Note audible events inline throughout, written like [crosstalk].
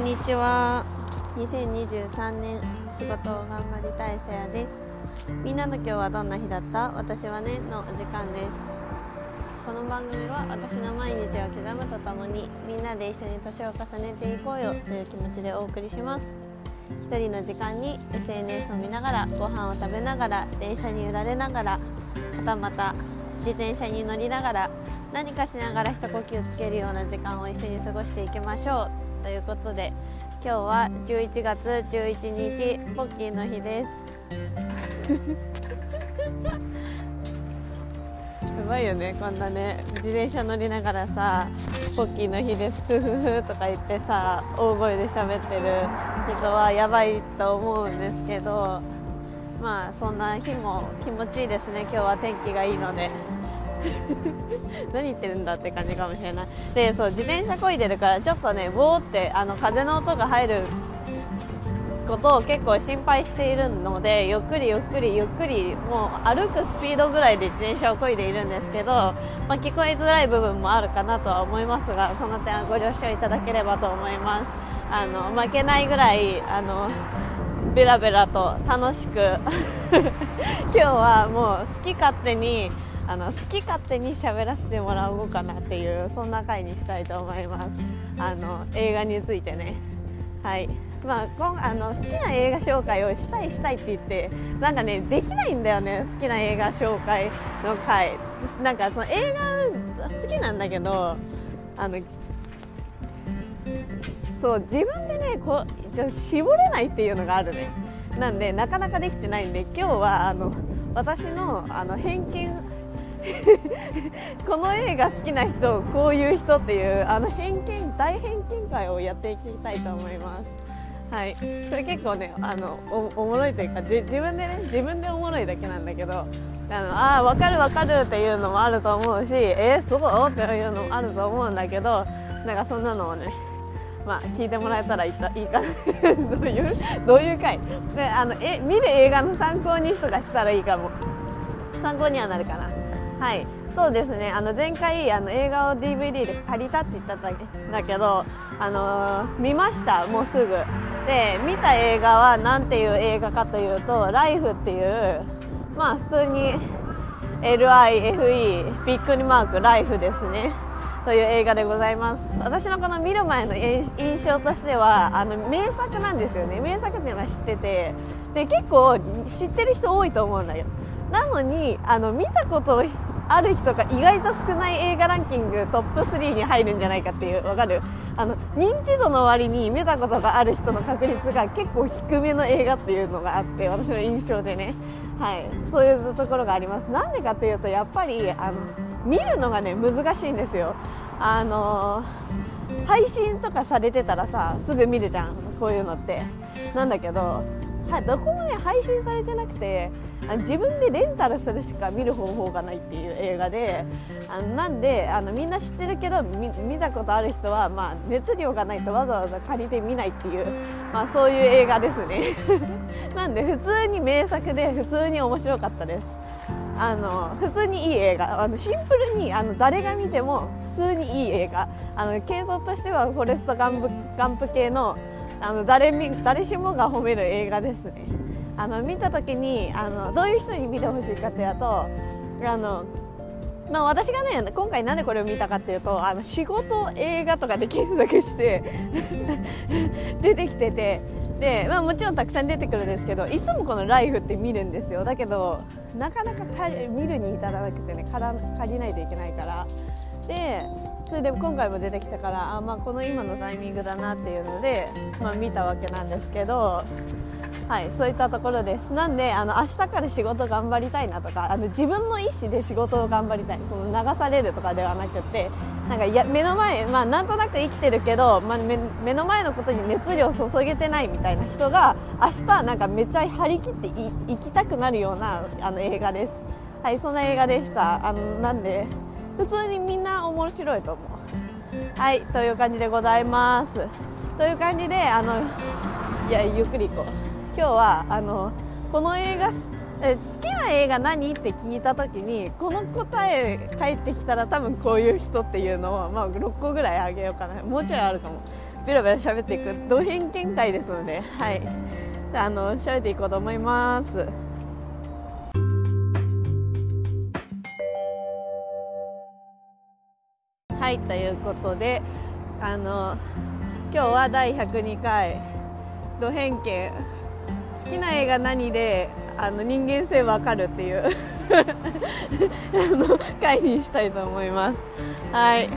んにちは。2023年仕事を頑張りたいせやです。みんなの今日はどんな日だった？私はねのお時間です。この番組は私の毎日を刻むとともにみんなで一緒に年を重ねていこうよという気持ちでお送りします。一人の時間に SNS を見ながらご飯を食べながら電車に揺られながらはたまた自転車に乗りながら何かしながら一呼吸つけるような時間を一緒に過ごしていきましょう。ということで今日は11月11日ポッキーの日です。[laughs] やばいよねこんなね自転車乗りながらさポッキーの日ですふふふとか言ってさ大声で喋ってる人はやばいと思うんですけどまあそんな日も気持ちいいですね。今日は天気がいいので。[laughs] 何言ってるんだって感じかもしれない。でそう自転車こいでるからちょっとねボーってあの風の音が入ることを結構心配しているのでゆっくりゆっくりゆっくりもう歩くスピードぐらいで自転車をこいでいるんですけど、まあ、聞こえづらい部分もあるかなとは思いますがその点はご了承いただければと思います。あの負けないぐらいあのベラベラと楽しく [laughs] 今日はもう好き勝手にあの好き勝手に喋らせてもらおうかなっていうそんな回にしたいと思います。あの映画についてね。はい。まあ、今あの好きな映画紹介をしたいしたいって言ってなんかねできないんだよね好きな映画紹介の回。なんかその映画好きなんだけどあのそう自分でねこう絞れないっていうのがあるね。なんでなかなかできてないんで今日はあの私のあの偏見 [laughs] この映画好きな人こういう人っていうあの偏見大偏見会をやっていきたいと思います。はい。それ結構ねあのおもろいというか自分でね自分でおもろいだけなんだけどあのあ分かる分かるっていうのもあると思うしえー、そうっていうのもあると思うんだけどなんかそんなのをねまあ、聞いてもらえたらいいかなどういうどういう回？であのえ見る映画の参考にとかしたらいいかも。参考にはなるかな。はい。そうですね。あの前回あの映画を DVD で借りたって言ったんだけど、あのー、見ました。もうすぐ。で見た映画は何ていう映画かというと「ライフっていうまあ普通に LIFE びっくりマーク「ライフですね。という映画でございます。私のこの見る前の印象としてはあの名作なんですよね。名作っていうのは知ってて。で結構知ってる人多いと思うんだよ。なのにあの見たことある人が意外と少ない映画ランキングトップ3に入るんじゃないかっていうわかる？あの認知度の割に見たことがある人の確率が結構低めの映画っていうのがあって私の印象でね、はい、そういうところがあります。なんでかっていうとやっぱりあの見るのがね難しいんですよ。あの配信とかされてたらさすぐ見るじゃん。こういうのって。なんだけどはどこもね配信されてなくて自分でレンタルするしか見る方法がないっていう映画であのなんであのみんな知ってるけど見たことある人は、まあ、熱量がないとわざわざ借りて見ないっていう、まあ、そういう映画ですね。[laughs] なんで普通に名作で普通に面白かったです。あの普通にいい映画。あのシンプルにあの誰が見ても普通にいい映画。あの系統としてはフォレストガンプガンプ系のあの誰誰しもが褒める映画ですね。あの見た時にあのどういう人に見てほしいかというとあのまあ、私がね今回なんでこれを見たかっていうとあの仕事映画とかで検索して [laughs] 出てきててで、まあ、もちろんたくさん出てくるんですけどいつもこの「ライフって見るんですよ。だけどなかなか見るに至らなくてね借りないといけないから。でそれで今回も出てきたからあ、まあ、この今のタイミングだなっていうので、まあ、見たわけなんですけど、はい、そういったところですなんであの明日から仕事頑張りたいなとかあの自分の意思で仕事を頑張りたいその流されるとかではなくてなんかや目の前、まあ、なんとなく生きてるけど、まあ、目目の前のことに熱量を注げてないみたいな人が明日なんかめっちゃ張り切っていきたくなるようなあの映画です。はい、そんな映画でした。あのなんで普通にみんな面白いと思うはいという感じでございますという感じであのいやゆっくり行こう今日はあのこの映画え好きな映画何って聞いた時にこの答え返ってきたら多分こういう人っていうのを、まあ、6個ぐらいあげようかな。もうちょいあるかも。ベラベラ喋っていくド偏見会ですので。はい。あの喋っていこうと思いますはいということであの今日は第102回「ド偏見」好きな映画何であの人間性わかるっていう [laughs] あの回にしたいと思います。はい。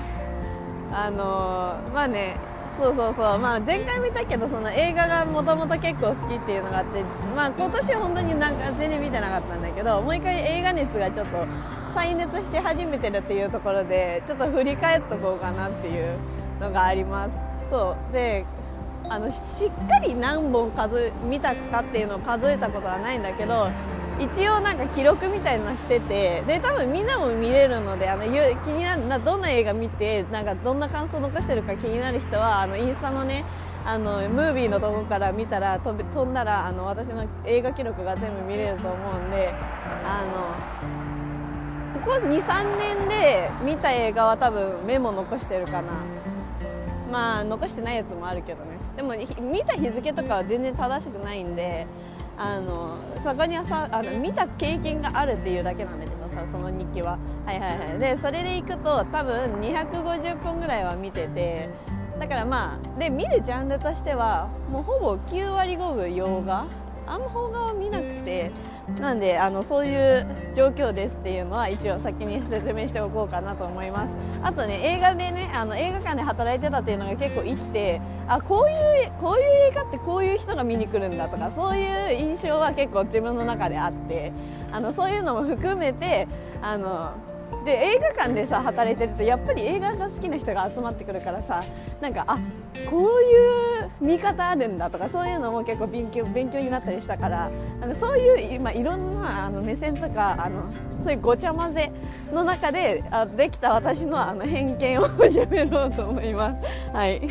あのまあねそうそうそう、まあ、前回見たけどその映画がもともと結構好きっていうのがあって、まあ、今年本当になんか全然見てなかったんだけどもう一回映画熱がちょっと再熱し始めてるっていうところでちょっと振り返っとこうかなっていうのがあります。そう。であのしっかり何本数見たかっていうのを数えたことはないんだけど一応なんか記録みたいなのしててで多分みんなも見れるのであの気になるなどんな映画見てなんかどんな感想残してるか気になる人はあのインスタのねあのムービーのとこから見たら飛び飛んだらあの私の映画記録が全部見れると思うんであのここ23年で見た映画は多分メモ残してるかな。まあ残してないやつもあるけどね。でも見た日付とかは全然正しくないんであのそこにはさあの見た経験があるっていうだけなんだけどさその日記は。はいはいはい。でそれでいくと多分250分ぐらいは見ててだからまあで見るジャンルとしてはもうほぼ9割5分洋画。あんま邦画は見なくてなんであのそういう状況ですっていうのは一応先に説明しておこうかなと思います。あとね映画でねあの映画館で働いてたっていうのが結構生きてあこういうこういう映画ってこういう人が見に来るんだとかそういう印象は結構自分の中であってあのそういうのも含めてあので映画館でさ働いてるとやっぱり映画が好きな人が集まってくるからさなんかあこういう見方あるんだとかそういうのも結構勉強勉強になったりしたからあのそういう、まあ、いろんなあの目線とかあのそういうごちゃ混ぜの中であできた私のあの偏見を喋ろうと思います。はい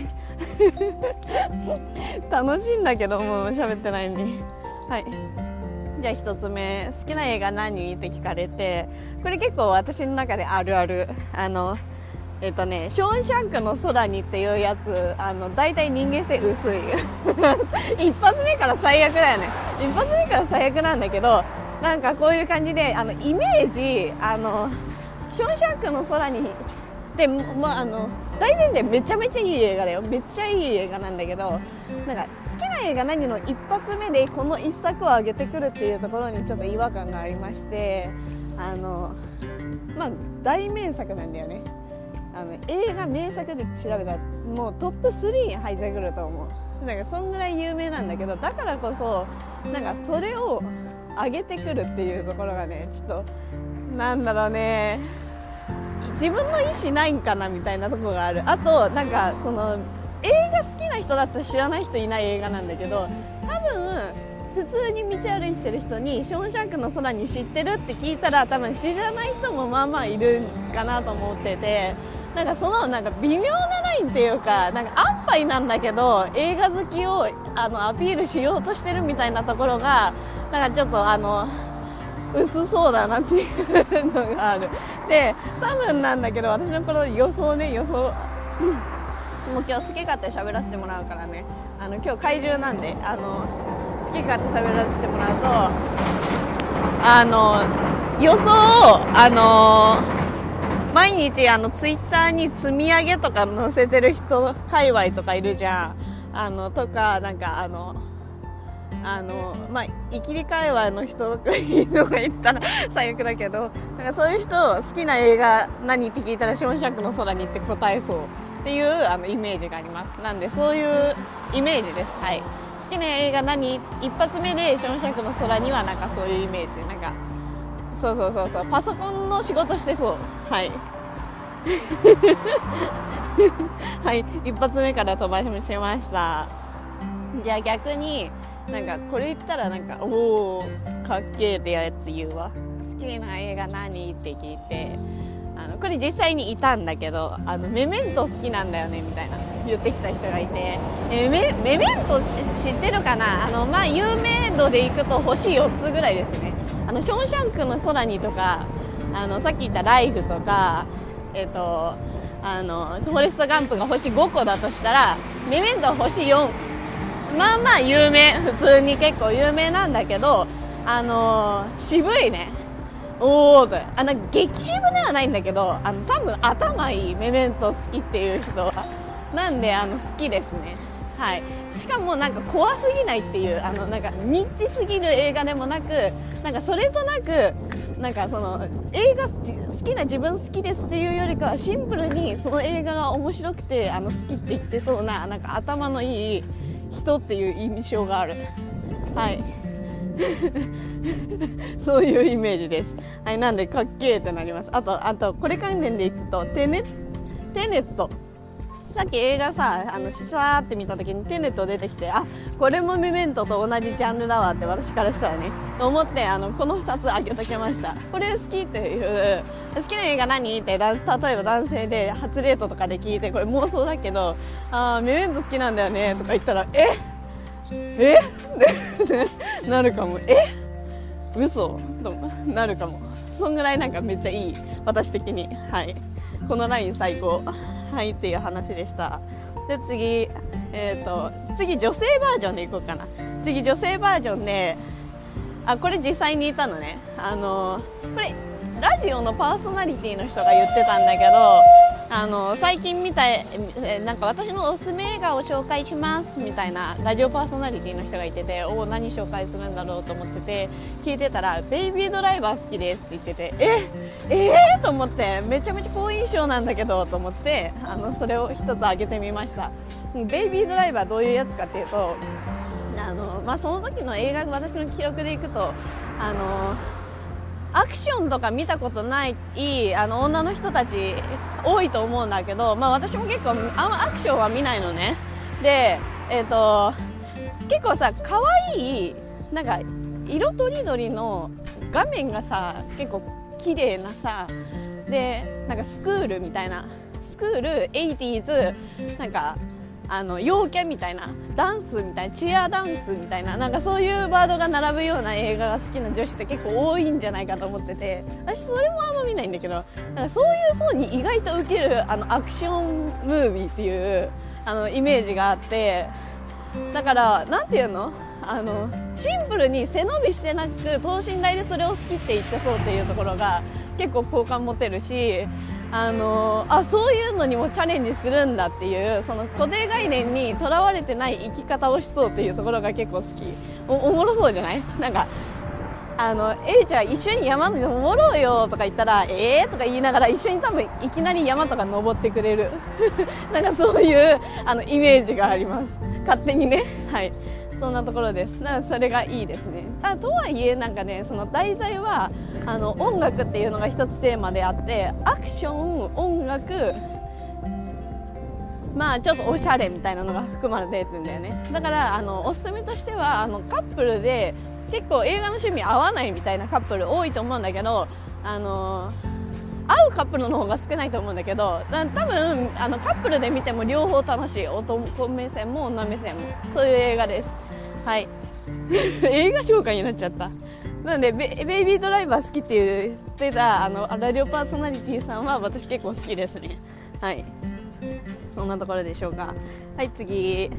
[laughs] 楽しいんだけどもう喋ってないのに。はいじゃあ1つ目好きな映画何？って聞かれてこれ結構私の中であるある。あのえっとね「ショーンシャンクの空に」っていうやつあの大体人間性薄い。[laughs] 一発目から最悪だよね。一発目から最悪なんだけどなんかこういう感じであのイメージあのショーンシャンクの空にでまああの大前提めちゃめちゃいい映画だよ。めっちゃいい映画なんだけどなんか好きな映画何の一発目でこの一作を上げてくるっていうところにちょっと違和感がありましてあのまあ大名作なんだよね。あの映画名作で調べたらもうトップ3に入ってくると思う。なんかそんぐらい有名なんだけどだからこそなんかそれを上げてくるっていうところがねちょっとなんだろうね。自分の意思ないんかなみたいなところがある。あとなんかその映画好きな人だったら知らない人いない映画なんだけど多分普通に道歩いてる人に「ショーンシャンクの空に知ってる?」って聞いたら多分知らない人もまあまあいるかなと思っててなんかそのなんか微妙なラインっていうかなんか安牌なんだけど映画好きをあのアピールしようとしてるみたいなところがなんかちょっとあの薄そうだなっていうのがあるで多分なんだけど私のこの予想ね予想もう今日好き勝手喋らせてもらうからね。あの今日怪獣なんであの好き勝手喋らせてもらうとあの予想をあの毎日あのツイッターに積み上げとか載せてる人界隈とかいるじゃん。あのとかなんかあのあのまあ、いきり界隈の人とかいいのが言ったら [laughs] 最悪だけどなんかそういう人好きな映画何って聞いたら「ションシャクの空に」って答えそう。っていうあのイメージがあります。なんでそういうイメージです。はい。好きな映画何？一発目で「ションシャクの空に」はなんかそういうイメージ。なんかそうそうそうそう。パソコンの仕事してそう。はい。[laughs] はい。一発目から飛ばしました。じゃあ逆になんかこれ言ったらなんかおおかっけえってやつ言うわ。好きな映画何？って聞いて。あのこれ実際にいたんだけどあのメメント好きなんだよねみたいな言ってきた人がいて。えメメメント知ってるかな？あの、まあ、有名度でいくと星4つぐらいですね。あのショーンシャンクの空にとかあのさっき言ったライフとかえっ、ー、とあのフォレスト・ガンプが星5個だとしたらメメントは星4まあまあ有名普通に結構有名なんだけどあの渋いね。おおとあの激渋ではないんだけどあの多分頭いいメメント好きっていう人はなんであの好きですね。はい。しかもなんか怖すぎないっていうあのなんかニッチすぎる映画でもなくなんかそれとなくなんかその映画好きな自分好きですっていうよりかはシンプルにその映画が面白くてあの好きって言ってそうななんか頭のいい人っていう印象がある。はい。[laughs] そういうイメージです。はいなんでかっけーってなります。あとあとこれ関連でいくとテネテネット。さっき映画さあのシャーって見た時にテネット出てきてあこれもメメントと同じジャンルだわって私からしたらねと思ってあのこの2つ挙げときました。これ好きっていう好きな映画何って例えば男性で初デートとかで聞いてこれ妄想だけどあメメント好きなんだよねとか言ったらえっえ？っ [laughs] てなるかも。え？嘘？となるかも。そんぐらいなんかめっちゃいい。私的に。はい。このライン最高。はいっていう話でした。で次。えーと、次女性バージョンでいこうかな。次女性バージョンであこれ実際にいたのね。あのこれラジオのパーソナリティの人が言ってたんだけどあの最近見たなんか私のおすすめ映画を紹介しますみたいなラジオパーソナリティの人がいてておお何紹介するんだろうと思ってて聞いてたら「ベイビードライバー好きです」って言っててえええー、と思ってめちゃめちゃ好印象なんだけどと思ってあのそれを一つ挙げてみました。ベイビードライバーどういうやつかっていうとあの、まあ、その時の映画私の記憶でいくとあのアクションとか見たことないあの女の人たち多いと思うんだけど、まあ、私も結構アクションは見ないのね。で、えーと、結構さ可愛いなんか色とりどりの画面がさ結構綺麗なさでなんかスクールみたいなスクール 80s なんかあの陽キャみたいなダンスみたいなチアダンスみたいななんかそういうワードが並ぶような映画が好きな女子って結構多いんじゃないかと思ってて私それもあんま見ないんだけどなんかそういう層に意外と受けるあのアクションムービーっていうあのイメージがあってだから何て言うの？あのシンプルに背伸びしてなく等身大でそれを好きって言ってそうっていうところが結構好感持てるしあのあそういうのにもチャレンジするんだっていうその固定概念にとらわれてない生き方をしそうっていうところが結構好き。おおもろそうじゃない？なんかあの A ちゃん一緒に山に登ろうよとか言ったらえー？とか言いながら一緒に多分いきなり山とか登ってくれる。[laughs] なんかそういうあのイメージがあります。勝手にね。はい。そんなところです。だからそれがいいですね。あとはいえなんかねその題材はあの音楽っていうのが一つテーマであってアクション音楽まあちょっとおしゃれみたいなのが含まれてるんだよね。だからあのおすすめとしてはあのカップルで結構映画の趣味合わないみたいなカップル多いと思うんだけどあの合うカップルの方が少ないと思うんだけど多分あのカップルで見ても両方楽しい。男目線も女目線も。そういう映画です。はい。映画紹介になっちゃった。なのでベイビードライバー好きって言ってたあのラジオパーソナリティさんは私結構好きですね。はい。そんなところでしょうか。はい次。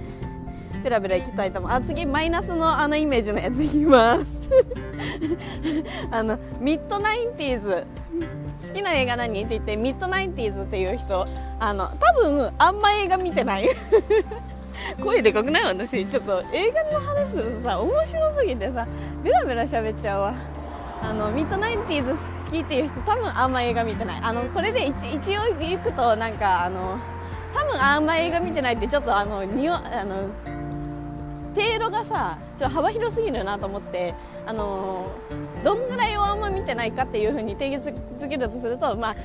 ペラペラいきたいと思う。あ次マイナスのあのイメージのやついきます。[laughs] あの mid90s。好きな映画何って言って mid90s っていう人あの多分あんま映画見てない。[laughs] 声でかくない？私。ちょっと映画の話するとさ面白すぎてさベラベラ喋っちゃうわ。あの mid90s 好きっていう人多分あんま映画見てない。あのこれで一応行くとなんかあの多分あんま映画見てないってちょっとあのにあの経路がさちょっと幅広すぎるなと思ってあのどんぐらいをあんま見てないかっていうふうに定義づけるとするとまあ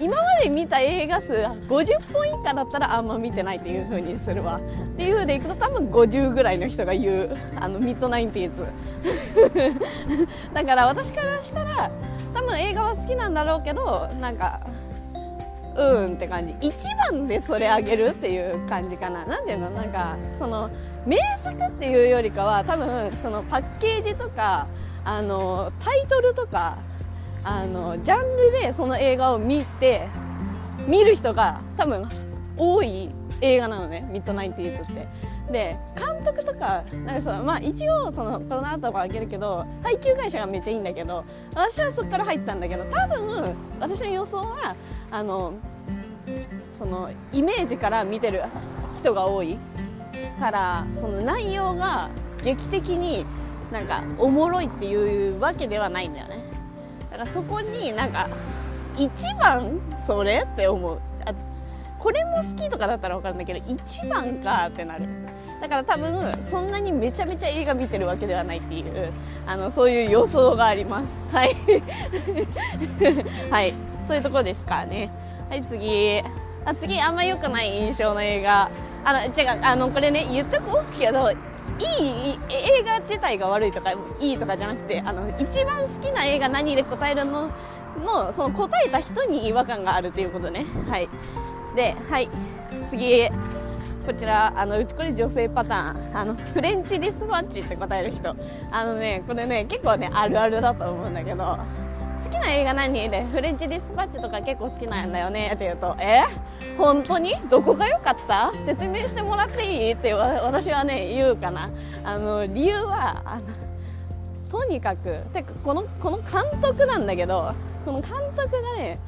今まで見た映画数50本以下だったらあんま見てないっていう風にするわ。っていう風でいくと多分50ぐらいの人が言うあのミッドナインティーズだから私からしたら多分映画は好きなんだろうけどなんかうんって感じ。一番でそれあげるっていう感じかな。何ていうの？なんかその名作っていうよりかは多分そのパッケージとかあのタイトルとかあのジャンルでその映画を見て見る人が多分多い映画なのね。ミッドナインティーズって。で監督とかなんかその、まあ、一応そのこの後もあげるけど配給会社がめっちゃいいんだけど私はそこから入ったんだけど多分私の予想はあのそのイメージから見てる人が多い。からその内容が劇的になんかおもろいっていうわけではないんだよね。だからそこになんか一番それって思う。あこれも好きとかだったら分かるんだけど一番かってなる。だから多分そんなにめちゃめちゃ映画見てるわけではないっていうあのそういう予想があります。はい。[laughs] はい。そういうところですかね。はい次。あ次あんま良くない印象の映画。あの違う。あのこれね言っとくけどいい映画自体が悪いとかいいとかじゃなくてあの一番好きな映画何で答えるの？のその答えた人に違和感があるということね。はい。ではい。次。こちらあのうちこれ女性パターン。あのフレンチディスパッチって答える人。あのねこれね結構ねあるあるだと思うんだけど。好きな映画何でフレンチディスパッチとか結構好きなんだよねって言うとえ？本当に？どこが良かった？説明してもらっていいって私はね言うかな。あの理由はあのとにかくてかこのこの監督なんだけどこの監督がね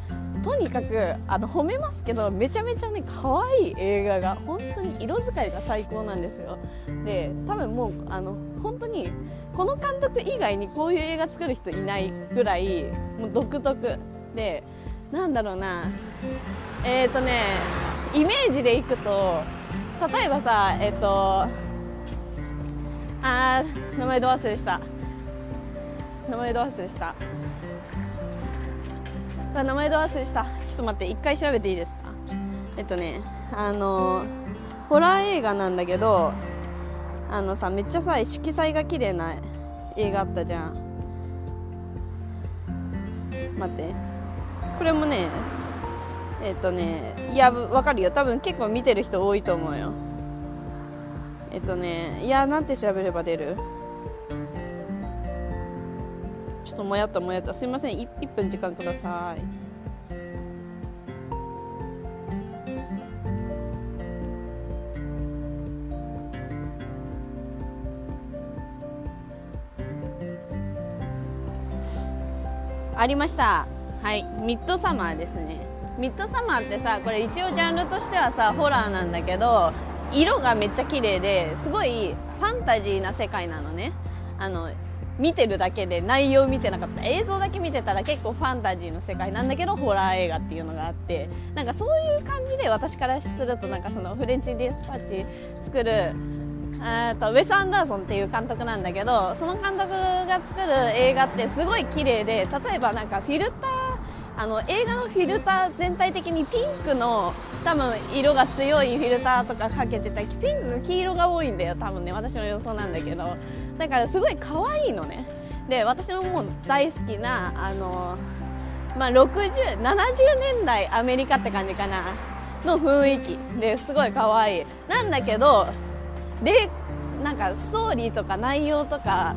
とにかくあの褒めますけどめちゃめちゃね可愛い映画が本当に色使いが最高なんですよ。で多分もうあの本当にこの監督以外にこういう映画作る人いないぐらいもう独特。でなんだろうな。えっ、ー、とねイメージでいくと例えばさえっ、ー、とあー名前ど忘れした。名前ど忘れした。あ名前ど忘れした。ちょっと待って一回調べていいですか？えっとねあのホラー映画なんだけどあのさめっちゃさ色彩が綺麗な映画あったじゃん。待って。これもねえっとねいやわかるよ。多分結構見てる人多いと思うよ。えっとねいやなんて調べれば出る？ちょっともやっともやっと。すいません。1, 1分時間ください。ありました。はい。ミッドサマーですね。ミッドサマーってさこれ一応ジャンルとしてはさホラーなんだけど色がめっちゃ綺麗ですごいファンタジーな世界なのね。あの見てるだけで内容見てなかった。映像だけ見てたら結構ファンタジーの世界なんだけどホラー映画っていうのがあってなんかそういう感じで私からするとなんかそのフレンチディスパッチ作るとウェス・アンダーソンっていう監督なんだけどその監督が作る映画ってすごい綺麗で例えばなんかフィルターあの映画のフィルター全体的にピンクの多分色が強いフィルターとかかけてたピンクが黄色が多いんだよ多分ね私の予想なんだけど。だからすごい可愛いのね。で私のもう大好きなあのまあ、60、70年代アメリカって感じかなの雰囲気ですごい可愛い。なんだけどでなんかストーリーとか内容とか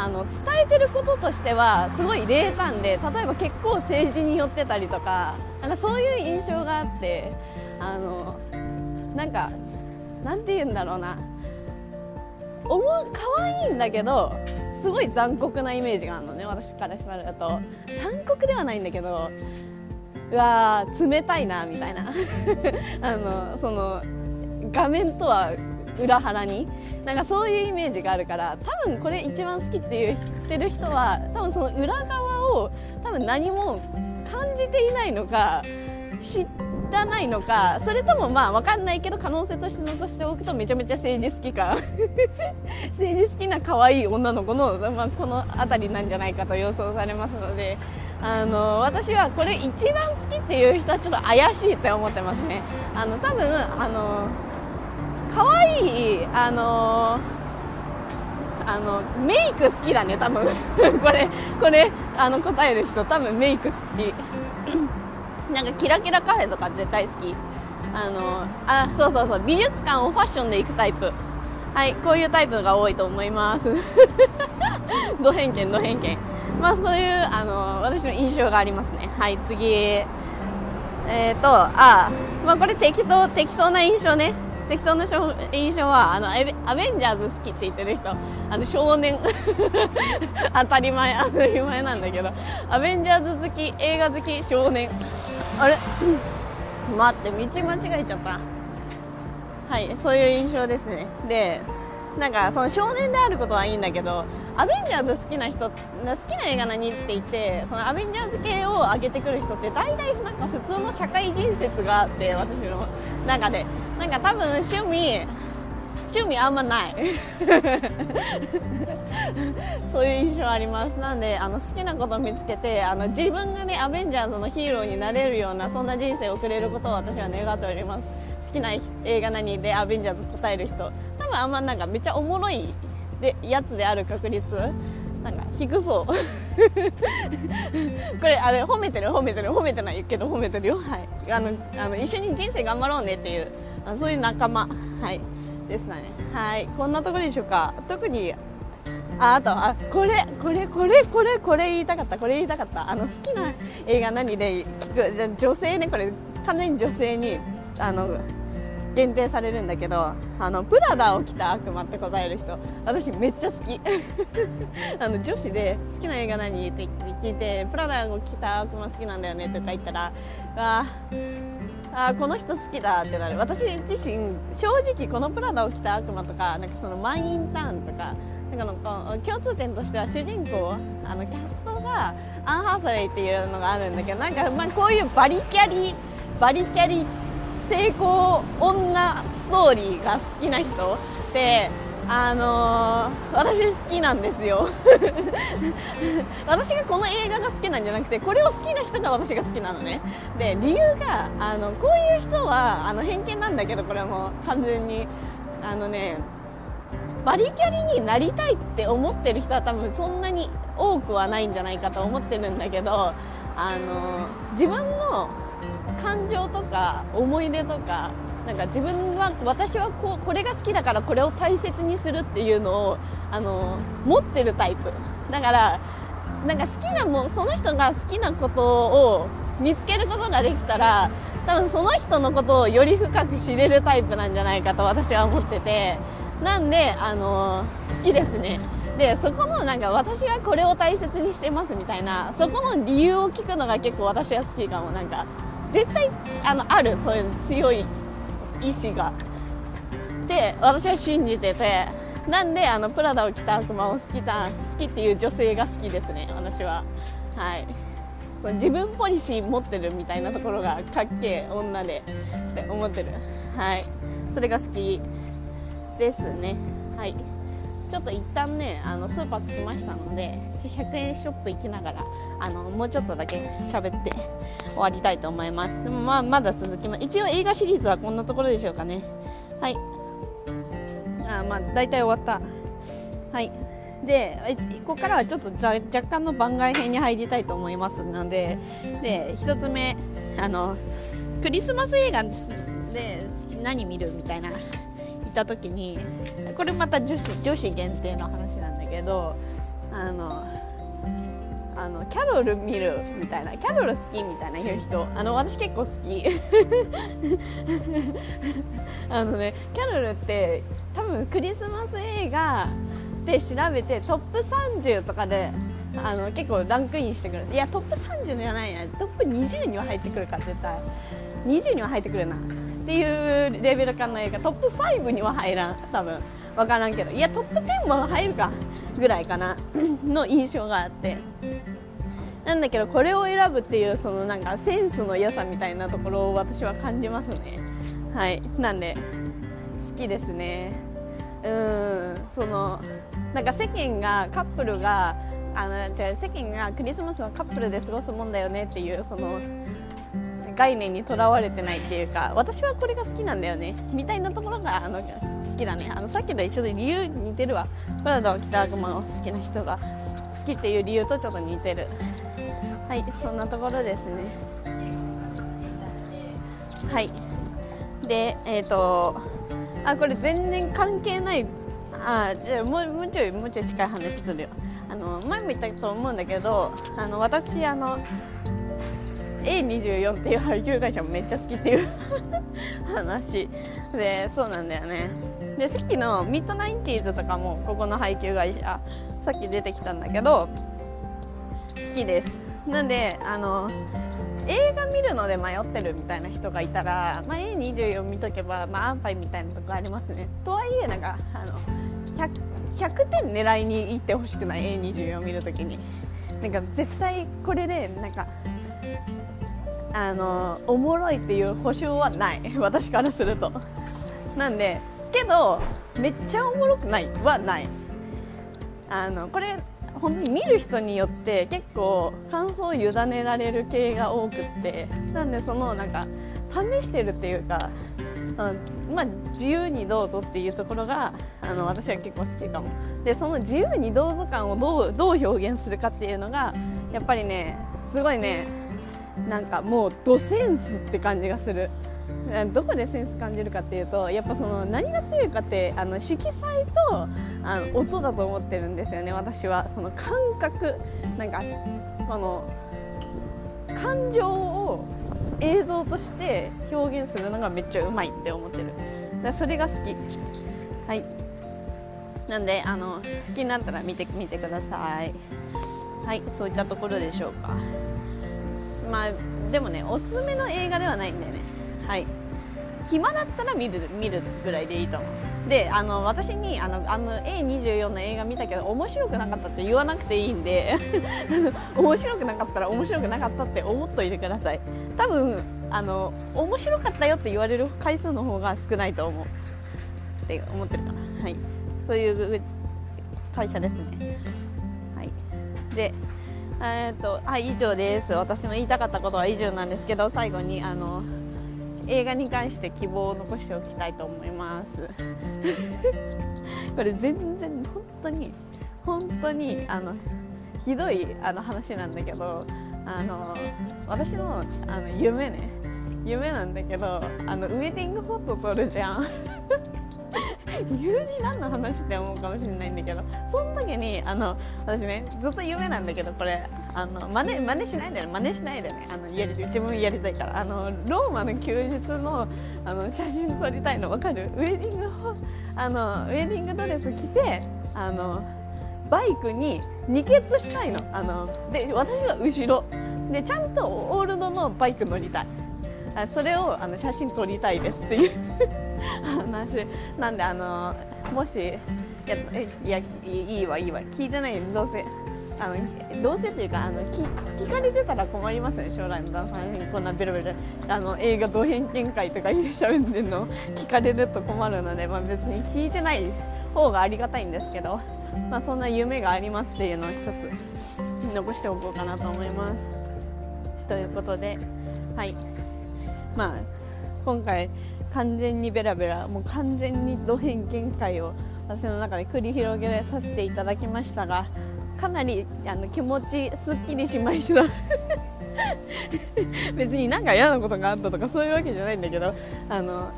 あの伝えてることとしてはすごい冷淡で例えば結構政治によってたりとかなんかそういう印象があってあのなんかなんて言うんだろうな。思う可愛いんだけどすごい残酷なイメージがあるのね私からしたらと。残酷ではないんだけどうわー冷たいなみたいな。[laughs] あのその画面とは裏腹に。なんかそういうイメージがあるから多分これ一番好きっていう知ってる人は多分その裏側を多分何も感じていないのか知らないのかそれともまあ分かんないけど可能性として残しておくとめちゃめちゃ政治好きか [laughs] 政治好きな可愛い女の子の、まあ、この辺りなんじゃないかと予想されますのであの私はこれ一番好きっていう人はちょっと怪しいって思ってますね。あの多分あの可愛いあのあのメイク好きだね多分。[laughs] これこれあの答える人多分メイク好き。[coughs] なんかキラキラカフェとか絶対好き。あのあそうそうそう美術館をファッションで行くタイプ。はいこういうタイプが多いと思います。[laughs] ド偏見ド偏見。まあそういうあの私の印象がありますね。はい次。えっ、ー、とあまあこれ適当適当な印象ね。適当な印象はあのアベンジャーズ好きって言ってる人。あの少年。[laughs] 当たり前当たり前なんだけど。アベンジャーズ好き映画好き少年。あれ？待って道間違えちゃった。はいそういう印象ですね。でなんかその少年であることはいいんだけどアベンジャーズ好きな人好きな映画何って言ってそのアベンジャーズ系を上げてくる人って大体なんか普通の社会人説があって私の中で。なんか多分趣味趣味あんまない。[laughs] そういう印象あります。なんであの好きなことを見つけてあの自分がねアベンジャーズのヒーローになれるようなそんな人生を送れることを私は願っております。好きな映画何でアベンジャーズ答える人。多分あんまなんかめっちゃおもろいでやつである確率。なんか低そうこれあれ褒めてる褒めてる褒めてないけど褒めてるよ。はい。あのあの一緒に人生頑張ろうねっていうあそういう仲間。はい。ですね。はい。こんなところでしょうか。特にああとあこれこれこれこれこれ言いたかった。これ言いたかった。あの好きな映画何で聞く。女性ね。これ完全に女性にあの限定されるんだけどあのプラダを着た悪魔って答える人。私めっちゃ好き。[laughs] あの女子で好きな映画何って聞いてプラダを着た悪魔好きなんだよねとか言ったらああこの人好きだってなる。私自身正直このプラダを着た悪魔とかなんかそのマインターンとかなんかの共通点としては主人公あのキャストがアン・ハーサウェイっていうのがあるんだけどなんかまあこういうバリキャリバリキャリ成功女ストーリーが好きな人ってあのー、私好きなんですよ。[laughs] 私がこの映画が好きなんじゃなくてこれを好きな人が私が好きなのね。で理由があのこういう人はあの偏見なんだけどこれはもう完全にあのねバリキャリになりたいって思ってる人は多分そんなに多くはないんじゃないかと思ってるんだけどあの自分の感情とか思い出とかなんか自分は私はこうこれが好きだからこれを大切にするっていうのをあの持ってるタイプ。だからなんか好きなもその人が好きなことを見つけることができたら多分その人のことをより深く知れるタイプなんじゃないかと私は思ってて。なんであの好きですね。でそこのなんか私はこれを大切にしてますみたいなそこの理由を聞くのが結構私は好きかも。なんか絶対あのある。そういう強い意志が。で私は信じてて。なんであのプラダを着た悪魔を好きだ好きっていう女性が好きですね。私は。はい。自分ポリシー持ってるみたいなところがかっけえ女で。って思ってる。はい。それが好きですね。はい。ちょっと一旦ねあのスーパー着きましたので100円ショップ行きながらあのもうちょっとだけ喋って終わりたいと思います。でもまあまだ続きます。一応映画シリーズはこんなところでしょうかね。はい。あまあ大体終わった。はい。でここからはちょっと若干の番外編に入りたいと思いますのでで1つ目あのクリスマス映画で何見るみたいな。た時にこれまた女子女子限定の話なんだけどあのあのキャロル見るみたいなキャロル好きみたいな言う人あの私結構好き。[laughs] あのねキャロルって多分クリスマス映画で調べてトップ30とかであの結構ランクインしてくる。いやトップ30じゃないやトップ20には入ってくるか絶対。20には入ってくるな。っていうレベル感の映画トップ5には入らん多分。分からんけど。いやトップ10も入るかぐらいかな。[laughs] の印象があって。なんだけどこれを選ぶっていうそのなんかセンスの良さみたいなところを私は感じますね。はい。なんで好きですね。うん。そのなんか世間がカップルがあのじゃ世間がクリスマスはカップルで過ごすもんだよねっていうその概念にとらわれてないっていうか私はこれが好きなんだよねみたいなところがあの好きだねあのさっきと一緒で理由似てるわプラダを着た悪魔を好きな人が好きっていう理由とちょっと似てるはいそんなところですねはいでえっ、ー、とあこれ全然関係ないあじゃあもうもうちょいもうちょい近い話するよあの前も言ったと思うんだけどあの私あの A24 っていう配給会社もめっちゃ好きっていう [laughs] 話。でそうなんだよね。でさっきのミッドナインティーズとかもここの配給会社さっき出てきたんだけど好きです。なんであの映画見るので迷ってるみたいな人がいたら、まあ、A24 見とけば、まあ、安牌みたいなとこありますね。とはいえなんかあの 100, 100点狙いに行ってほしくない A24 見るときに。なんか絶対これでなんかあのおもろいっていう保証はない。[laughs] 私からすると。なんでけどめっちゃおもろくないはない。あのこれ本当に見る人によって結構感想を委ねられる系が多くって。なんでそのなんか試してるっていうかあのまあ、自由にどうぞっていうところがあの私は結構好きかも。でその自由にどうぞ感をどうどう表現するかっていうのがやっぱりねすごいねなんかもうドセンスって感じがする。どこでセンス感じるかっていうとやっぱその何が強いかってあの色彩とあの音だと思ってるんですよね私は。その感覚。なんかこの感情を映像として表現するのがめっちゃうまいって思ってる。だそれが好き。はい。なんであの気になったら見てみてください。はいそういったところでしょうか。まあでもねおすすめの映画ではないんだよね。はい。暇だったら見る見るぐらいでいいと思う。であの私にあのあの A24 の映画見たけど面白くなかったって言わなくていいんで [laughs] 面白くなかったら面白くなかったって思っといてください。多分あの面白かったよって言われる回数の方が少ないと思う。って思ってるかな。はい。そういう会社ですね。はい。でえー、とはい以上です。私の言いたかったことは以上なんですけど最後にあの映画に関して希望を残しておきたいと思います。[laughs] これ全然本当に本当にあのひどいあの話なんだけどあの私のあの夢ね。夢なんだけどあのウェディングフォト撮るじゃん。[laughs] 急に何の話って思うかもしれないんだけどその時にあの私ねずっと夢なんだけどこれあの真似真似しないでね真似しないでねあのやり自分やりたいから。あのローマの休日のあの写真撮りたいの分かる？ウェディングあのウェディングドレス着てあのバイクに二血したいの。あので私が後ろ。でちゃんとオールドのバイク乗りたい。それをあの写真撮りたいですっていう。話。なんであのもしいやいやいいわいいわ。聞いてないどうせ。あのどうせっていうかあの聞聞かれてたら困りますね将来の旦那さんに。こんなベロベロ。あの映画同偏見会とかいうしゃべってるの。聞かれると困るので、まあ、別に聞いてない方がありがたいんですけど、まあ、そんな夢がありますっていうのを一つ残しておこうかなと思います。ということではい。まあ今回完全にベラベラもう完全にド偏見会を私の中で繰り広げさせていただきましたがかなりあの気持ちすっきりしました。[laughs] 別になんか嫌なことがあったとかそういうわけじゃないんだけどあの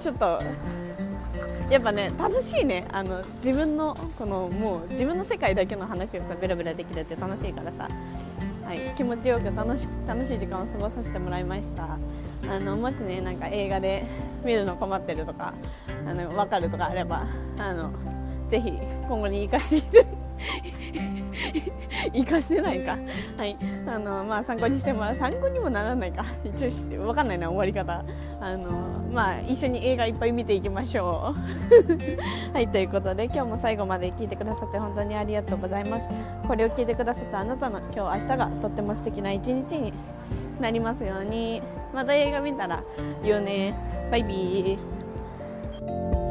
ちょっとやっぱね楽しいねあの自分のこのもう自分の世界だけの話をさベラベラできるって楽しいからさ、はい、気持ちよく楽し楽しい時間を過ごさせてもらいました。あのもしねなんか映画で見るの困ってるとかあの分かるとかあればあのぜひ今後に生かして [laughs] 生かせないか。はい。あのまあ参考にしてもらう参考にもならないか。一応分かんないな終わり方。あのまあ一緒に映画いっぱい見ていきましょう。[laughs] はいということで今日も最後まで聞いてくださって本当にありがとうございます。これを聞いてくださったあなたの今日明日がとっても素敵な一日になりますように。また映画見たら言うね。バイビー。